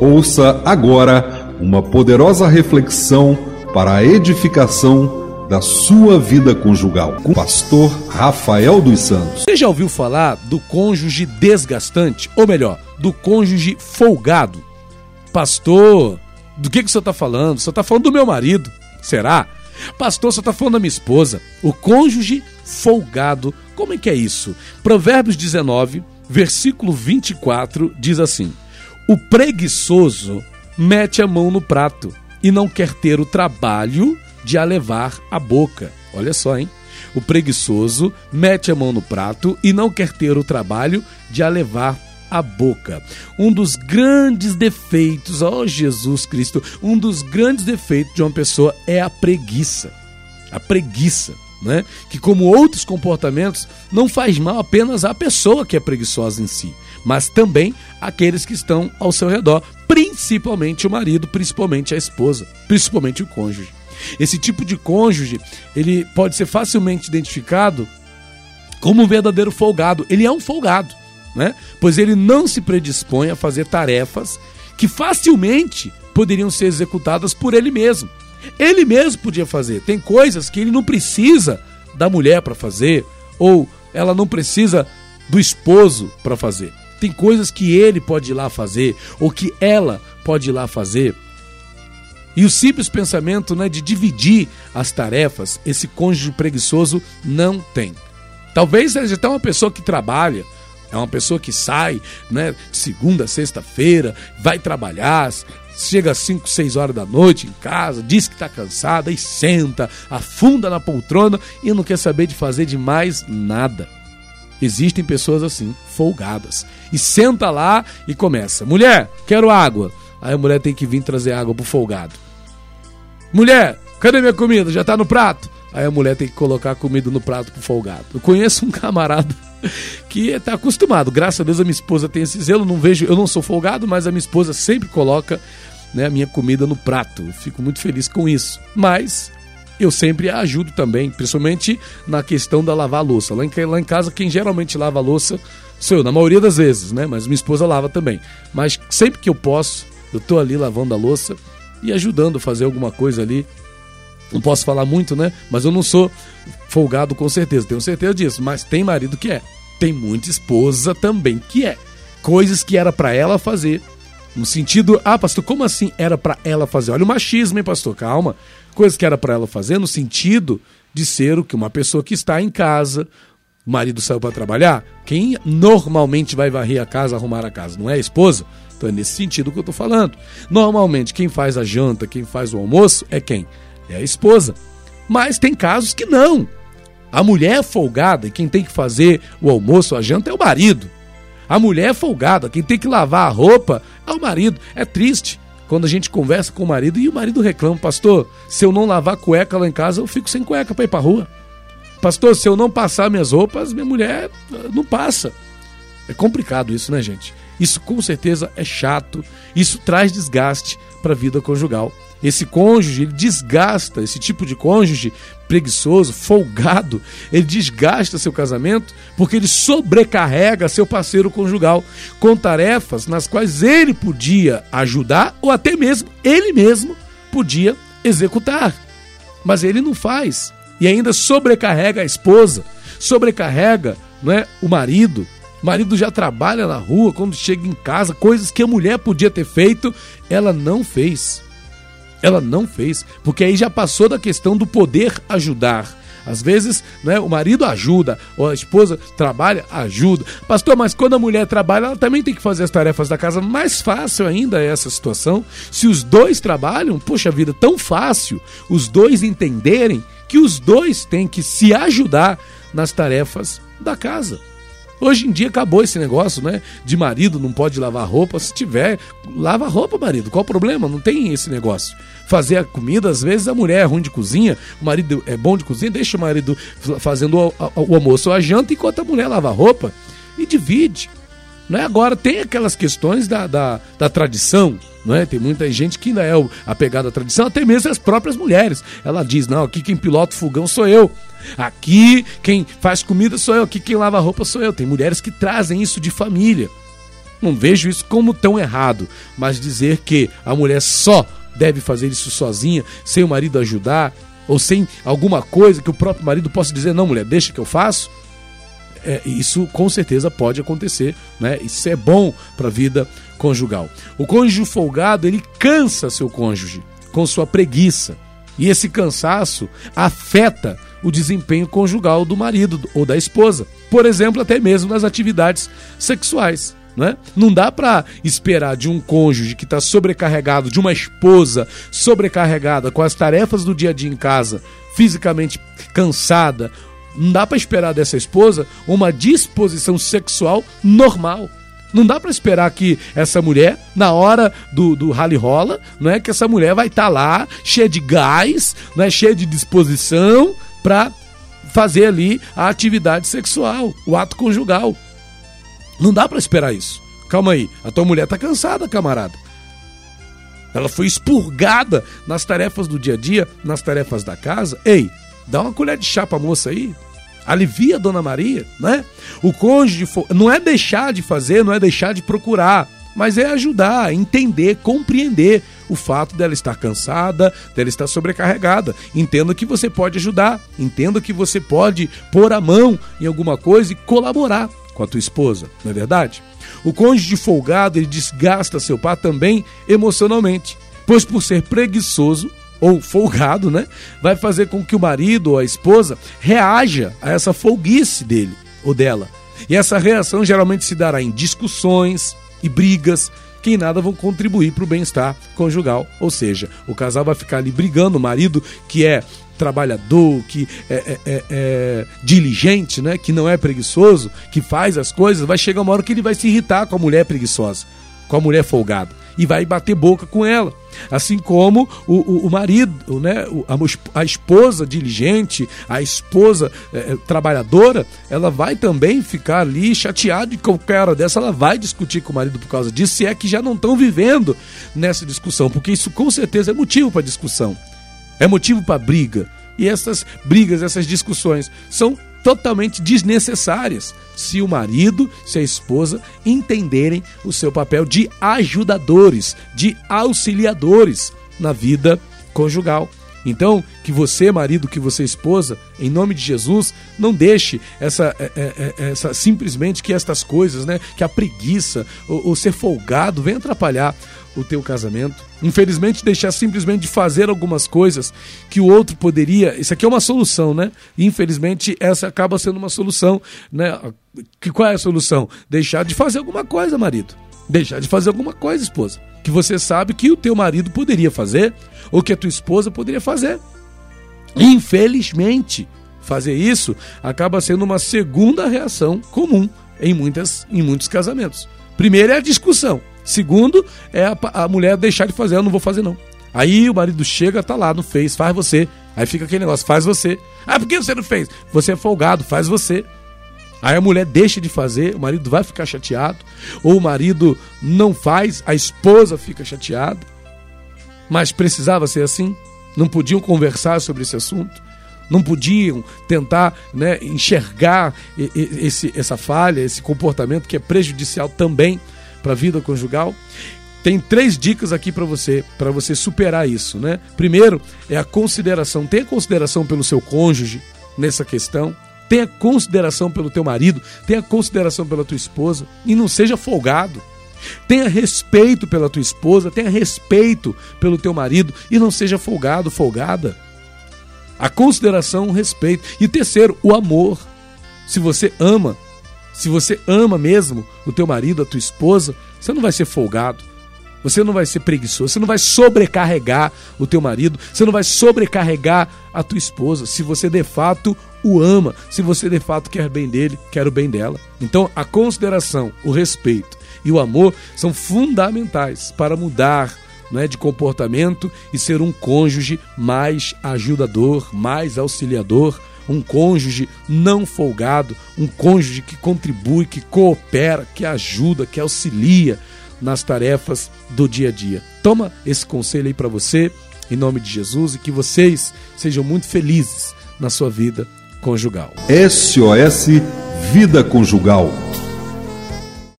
Ouça agora uma poderosa reflexão para a edificação da sua vida conjugal com o pastor Rafael dos Santos. Você já ouviu falar do cônjuge desgastante? Ou melhor, do cônjuge folgado? Pastor, do que, que o senhor está falando? O senhor está falando do meu marido. Será? Pastor, você está falando da minha esposa. O cônjuge folgado. Como é que é isso? Provérbios 19, versículo 24 diz assim: O preguiçoso mete a mão no prato e não quer ter o trabalho de a levar à boca. Olha só, hein? O preguiçoso mete a mão no prato e não quer ter o trabalho de a levar à boca. Um dos grandes defeitos, ó Jesus Cristo, um dos grandes defeitos de uma pessoa é a preguiça. A preguiça. Né? Que, como outros comportamentos, não faz mal apenas à pessoa que é preguiçosa em si, mas também àqueles que estão ao seu redor, principalmente o marido, principalmente a esposa, principalmente o cônjuge. Esse tipo de cônjuge, ele pode ser facilmente identificado como um verdadeiro folgado. Ele é um folgado, né? Pois ele não se predispõe a fazer tarefas que facilmente poderiam ser executadas por ele mesmo. Ele mesmo podia fazer. Tem coisas que ele não precisa da mulher para fazer, ou ela não precisa do esposo para fazer. Tem coisas que ele pode ir lá fazer, ou que ela pode ir lá fazer. E o simples pensamento né, de dividir as tarefas, esse cônjuge preguiçoso não tem. Talvez seja até uma pessoa que trabalha, é uma pessoa que sai, né, segunda sexta-feira, vai trabalhar, chega às 5, 6 horas da noite em casa, diz que está cansada e senta, afunda na poltrona e não quer saber de fazer de mais nada. Existem pessoas assim, folgadas. E senta lá e começa: mulher, quero água. Aí a mulher tem que vir trazer água pro folgado. Mulher, cadê minha comida? Já tá no prato? Aí a mulher tem que colocar a comida no prato pro folgado. Eu conheço um camarada que está acostumado. Graças a Deus a minha esposa tem esse zelo. Não vejo, eu não sou folgado, mas a minha esposa sempre coloca né, a minha comida no prato. Eu fico muito feliz com isso. Mas eu sempre ajudo também, principalmente na questão da lavar louça. Lá em, lá em casa, quem geralmente lava a louça sou eu, na maioria das vezes, né? Mas minha esposa lava também. Mas sempre que eu posso, eu tô ali lavando a louça e ajudando a fazer alguma coisa ali. Não posso falar muito, né? Mas eu não sou folgado com certeza, tenho certeza disso. Mas tem marido que é. Tem muita esposa também que é. Coisas que era para ela fazer, no sentido, ah, pastor, como assim era para ela fazer? Olha o machismo, hein, pastor? Calma. Coisas que era para ela fazer no sentido de ser o que uma pessoa que está em casa, o marido saiu para trabalhar, quem normalmente vai varrer a casa, arrumar a casa, não é a esposa? Então é nesse sentido que eu estou falando. Normalmente quem faz a janta, quem faz o almoço é quem? É a esposa. Mas tem casos que não. A mulher é folgada e quem tem que fazer o almoço, a janta é o marido. A mulher é folgada, quem tem que lavar a roupa é o marido. É triste quando a gente conversa com o marido e o marido reclama, pastor, se eu não lavar cueca lá em casa, eu fico sem cueca para ir para rua. Pastor, se eu não passar minhas roupas, minha mulher ah, não passa. É complicado isso, né, gente? Isso com certeza é chato, isso traz desgaste para a vida conjugal. Esse cônjuge, ele desgasta, esse tipo de cônjuge preguiçoso, folgado, ele desgasta seu casamento porque ele sobrecarrega seu parceiro conjugal com tarefas nas quais ele podia ajudar ou até mesmo ele mesmo podia executar. Mas ele não faz e ainda sobrecarrega a esposa, sobrecarrega não é, o marido. O marido já trabalha na rua, quando chega em casa, coisas que a mulher podia ter feito, ela não fez. Ela não fez, porque aí já passou da questão do poder ajudar. Às vezes, né, o marido ajuda, ou a esposa trabalha, ajuda. Pastor, mas quando a mulher trabalha, ela também tem que fazer as tarefas da casa. Mais fácil ainda é essa situação. Se os dois trabalham, poxa vida, tão fácil os dois entenderem que os dois têm que se ajudar nas tarefas da casa. Hoje em dia acabou esse negócio, né? De marido não pode lavar roupa. Se tiver, lava roupa, marido. Qual o problema? Não tem esse negócio. Fazer a comida, às vezes a mulher é ruim de cozinha, o marido é bom de cozinha, deixa o marido fazendo o, o, almoço ou a janta enquanto a mulher lava a roupa e divide. Não é? Agora tem aquelas questões da, da, da tradição, não é? Tem muita gente que ainda é apegada à tradição, até mesmo as próprias mulheres. Ela diz: não, aqui quem pilota o fogão sou eu. Aqui quem faz comida sou eu, aqui quem lava roupa sou eu. Tem mulheres que trazem isso de família. Não vejo isso como tão errado, mas dizer que a mulher só deve fazer isso sozinha, sem o marido ajudar, ou sem alguma coisa que o próprio marido possa dizer, não, mulher, deixa que eu faço. É, isso com certeza pode acontecer, né? Isso é bom para a vida conjugal. O cônjuge folgado, ele cansa seu cônjuge com sua preguiça. E esse cansaço afeta o desempenho conjugal do marido ou da esposa. Por exemplo, até mesmo nas atividades sexuais. Né? Não dá para esperar de um cônjuge que está sobrecarregado, de uma esposa sobrecarregada com as tarefas do dia a dia em casa, fisicamente cansada. Não dá para esperar dessa esposa uma disposição sexual normal. Não dá para esperar que essa mulher, na hora do, do rally rola, não é que essa mulher vai estar tá lá, cheia de gás, não é cheia de disposição para fazer ali a atividade sexual, o ato conjugal. Não dá para esperar isso. Calma aí, a tua mulher tá cansada, camarada. Ela foi expurgada nas tarefas do dia a dia, nas tarefas da casa. Ei, dá uma colher de chá pra moça aí. Alivia a Dona Maria, né? O cônjuge não é deixar de fazer, não é deixar de procurar, mas é ajudar, entender, compreender o fato dela estar cansada, dela estar sobrecarregada. Entenda que você pode ajudar, entenda que você pode pôr a mão em alguma coisa e colaborar com a tua esposa, não é verdade? O cônjuge folgado ele desgasta seu par também emocionalmente, pois por ser preguiçoso ou folgado, né, vai fazer com que o marido ou a esposa reaja a essa folguice dele ou dela. E essa reação geralmente se dará em discussões e brigas que em nada vão contribuir para o bem-estar conjugal. Ou seja, o casal vai ficar ali brigando, o marido que é trabalhador, que é, é, é, é, diligente, né? que não é preguiçoso, que faz as coisas, vai chegar uma hora que ele vai se irritar com a mulher preguiçosa, com a mulher folgada, e vai bater boca com ela. Assim como o, o, o marido, né? a, a, esposa diligente, a esposa é, trabalhadora, ela vai também ficar ali chateada de qualquer hora dessa, ela vai discutir com o marido por causa disso, se é que já não estão vivendo nessa discussão, porque isso com certeza é motivo para discussão é motivo para briga. E essas brigas, essas discussões são totalmente desnecessárias se o marido, se a esposa entenderem o seu papel de ajudadores, de auxiliadores na vida conjugal. Então, que você, marido, que você, esposa, em nome de Jesus, não deixe essa, é, é, é, essa simplesmente que estas coisas, né, que a preguiça ou, ser folgado venha atrapalhar o teu casamento. Infelizmente, deixar simplesmente de fazer algumas coisas que o outro poderia. Isso aqui é uma solução, né? infelizmente, essa acaba sendo uma solução, né? Que, qual é a solução? Deixar de fazer alguma coisa, marido. Deixar de fazer alguma coisa, esposa. Que você sabe que o teu marido poderia fazer, ou que a tua esposa poderia fazer. Infelizmente, fazer isso acaba sendo uma segunda reação comum em, muitas, em muitos casamentos. Primeiro é a discussão. Segundo, é a, a mulher deixar de fazer, eu não vou fazer não. Aí o marido chega, tá lá, não fez, faz você. Aí fica aquele negócio, faz você. Ah, por que você não fez? Você é folgado, faz você. Aí a mulher deixa de fazer, o marido vai ficar chateado. Ou o marido não faz, a esposa fica chateada. Mas precisava ser assim? Não podiam conversar sobre esse assunto? Não podiam tentar né, enxergar esse, essa falha, esse comportamento que é prejudicial também para a vida conjugal. Tem três dicas aqui para você, para você superar isso, né? Primeiro é a consideração. Tenha consideração pelo seu cônjuge nessa questão. Tenha consideração pelo teu marido, tenha consideração pela tua esposa e não seja folgado. Tenha respeito pela tua esposa, tenha respeito pelo teu marido e não seja folgado, folgada. A consideração, o respeito. E terceiro, o amor. Se você ama se você ama mesmo o teu marido, a tua esposa, você não vai ser folgado. Você não vai ser preguiçoso, você não vai sobrecarregar o teu marido, você não vai sobrecarregar a tua esposa, se você de fato o ama, se você de fato quer bem dele, quer o bem dela. Então, a consideração, o respeito e o amor são fundamentais para mudar é, de comportamento e ser um cônjuge mais ajudador, mais auxiliador, um cônjuge não folgado, um cônjuge que contribui, que coopera, que ajuda, que auxilia nas tarefas do dia a dia. Toma esse conselho aí para você, em nome de Jesus, e que vocês sejam muito felizes na sua vida conjugal. SOS Vida Conjugal